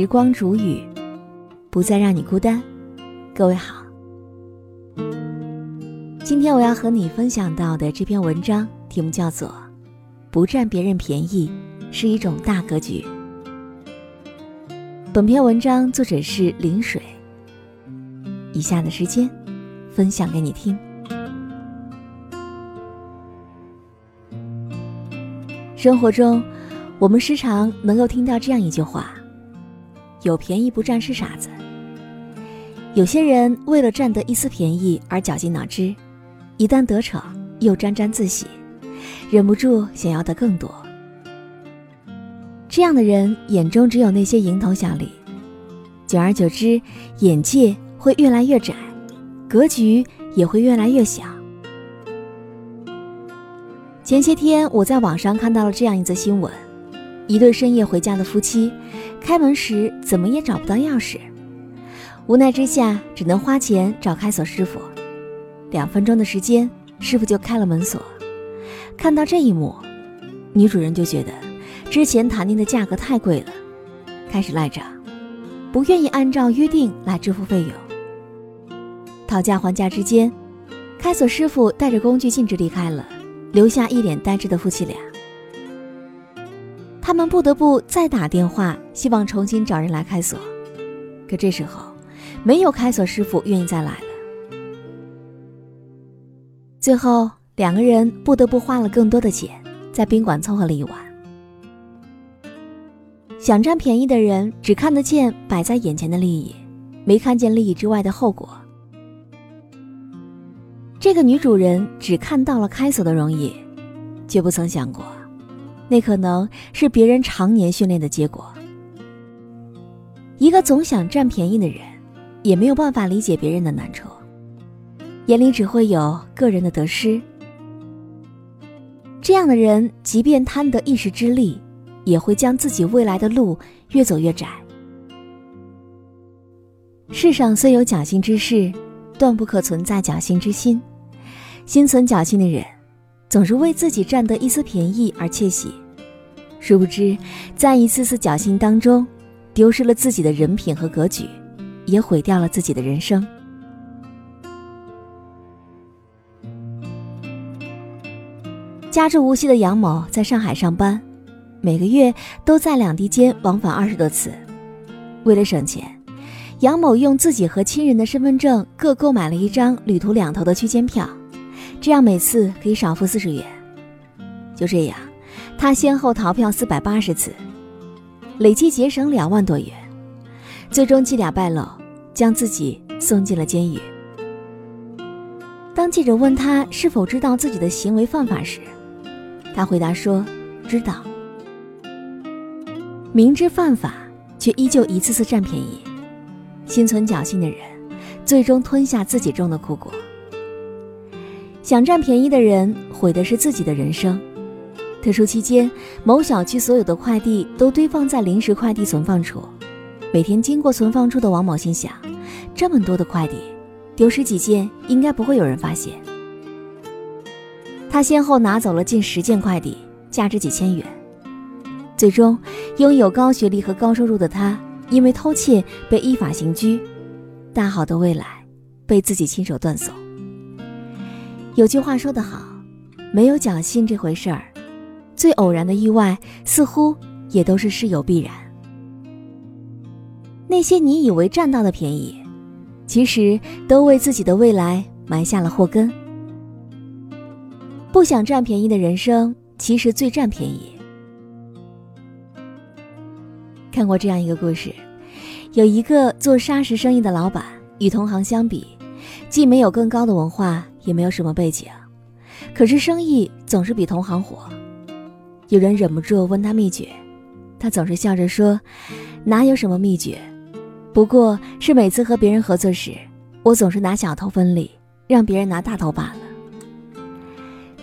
时光煮雨，不再让你孤单。各位好，今天我要和你分享到的这篇文章题目叫做《不占别人便宜是一种大格局》。本篇文章作者是林水。以下的时间，分享给你听。生活中，我们时常能够听到这样一句话：“有便宜不占是傻子。”有些人为了占得一丝便宜而绞尽脑汁，一旦得逞又沾沾自喜，忍不住想要的更多。这样的人眼中只有那些蝇头小利，久而久之，眼界会越来越窄，格局也会越来越小。前些天，我在网上看到了这样一则新闻：一对深夜回家的夫妻，开门时怎么也找不到钥匙，无奈之下只能花钱找开锁师傅。两分钟的时间，师傅就开了门锁。看到这一幕，女主人就觉得之前谈定的价格太贵了，开始赖账，不愿意按照约定来支付费用。讨价还价之间，开锁师傅带着工具径直离开了。留下一脸呆滞的夫妻俩，他们不得不再打电话，希望重新找人来开锁。可这时候，没有开锁师傅愿意再来了。最后，两个人不得不花了更多的钱，在宾馆凑合了一晚。想占便宜的人只看得见摆在眼前的利益，没看见利益之外的后果。这个女主人只看到了开锁的容易，却不曾想过，那可能是别人常年训练的结果。一个总想占便宜的人，也没有办法理解别人的难处，眼里只会有个人的得失。这样的人，即便贪得一时之利，也会将自己未来的路越走越窄。世上虽有侥幸之事。断不可存在侥幸之心，心存侥幸的人，总是为自己占得一丝便宜而窃喜，殊不知，在一次次侥幸当中，丢失了自己的人品和格局，也毁掉了自己的人生。家住无锡的杨某在上海上班，每个月都在两地间往返二十多次，为了省钱。杨某用自己和亲人的身份证各购买了一张旅途两头的区间票，这样每次可以少付四十元。就这样，他先后逃票四百八十次，累计节省两万多元，最终伎俩败露，将自己送进了监狱。当记者问他是否知道自己的行为犯法时，他回答说：“知道，明知犯法，却依旧一次次占便宜。”心存侥幸的人，最终吞下自己种的苦果。想占便宜的人，毁的是自己的人生。特殊期间，某小区所有的快递都堆放在临时快递存放处。每天经过存放处的王某心想：这么多的快递，丢失几件应该不会有人发现。他先后拿走了近十件快递，价值几千元。最终，拥有高学历和高收入的他。因为偷窃被依法刑拘，大好的未来被自己亲手断送。有句话说得好，没有侥幸这回事儿，最偶然的意外似乎也都是事有必然。那些你以为占到的便宜，其实都为自己的未来埋下了祸根。不想占便宜的人生，其实最占便宜。看过这样一个故事，有一个做砂石生意的老板，与同行相比，既没有更高的文化，也没有什么背景，可是生意总是比同行火。有人忍不住问他秘诀，他总是笑着说：“哪有什么秘诀，不过是每次和别人合作时，我总是拿小头分利，让别人拿大头罢了。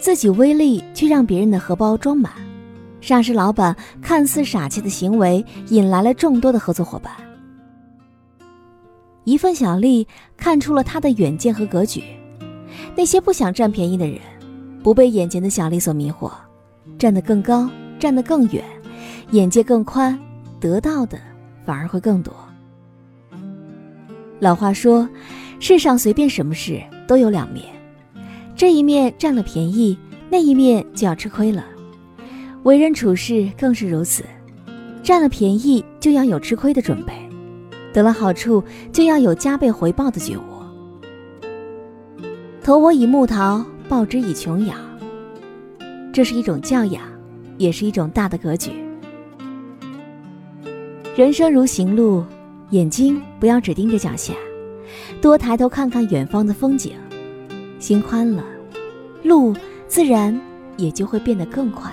自己微利，却让别人的荷包装满。”上市老板看似傻气的行为，引来了众多的合作伙伴。一份小利看出了他的远见和格局。那些不想占便宜的人，不被眼前的小利所迷惑，站得更高，站得更远，眼界更宽，得到的反而会更多。老话说，世上随便什么事都有两面，这一面占了便宜，那一面就要吃亏了。为人处事更是如此，占了便宜就要有吃亏的准备，得了好处就要有加倍回报的觉悟。投我以木桃，报之以琼瑶。这是一种教养，也是一种大的格局。人生如行路，眼睛不要只盯着脚下，多抬头看看远方的风景。心宽了，路自然也就会变得更宽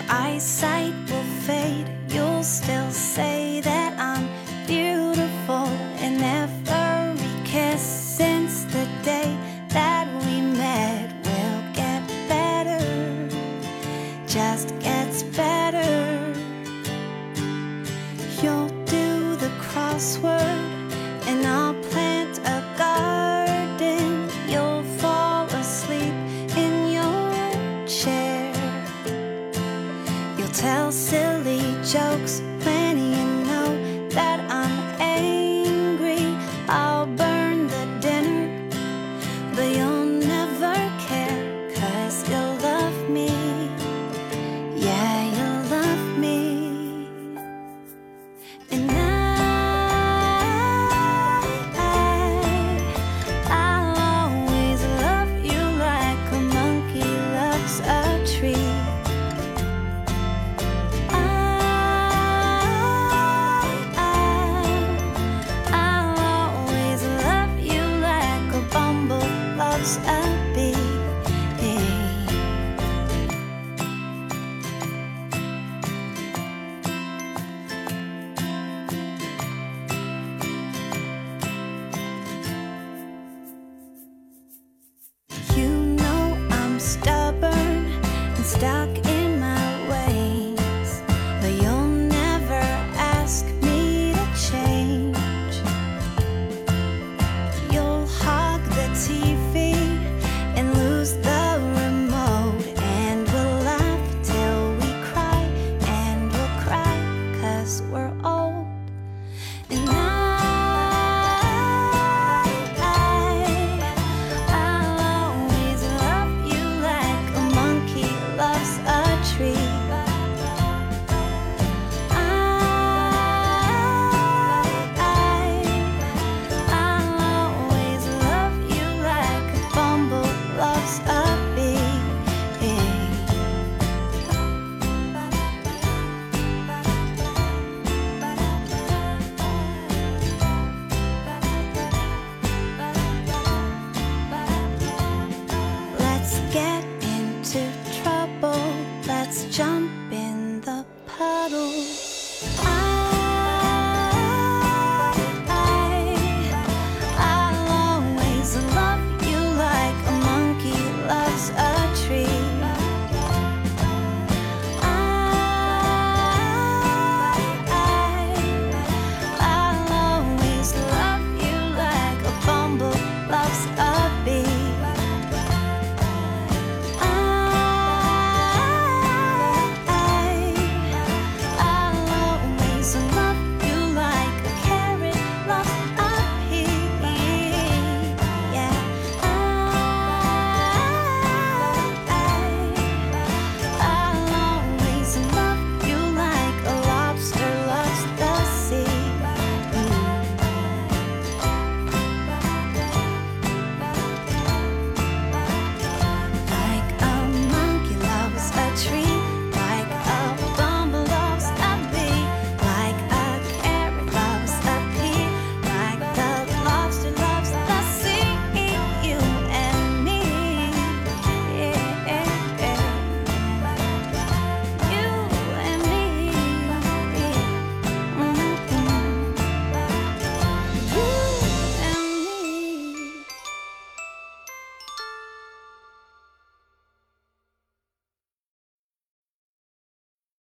Your eyesight will fade, you'll still say that I'm beautiful in every kiss since the day that we met. Will get better, just gets better. You'll do the crossword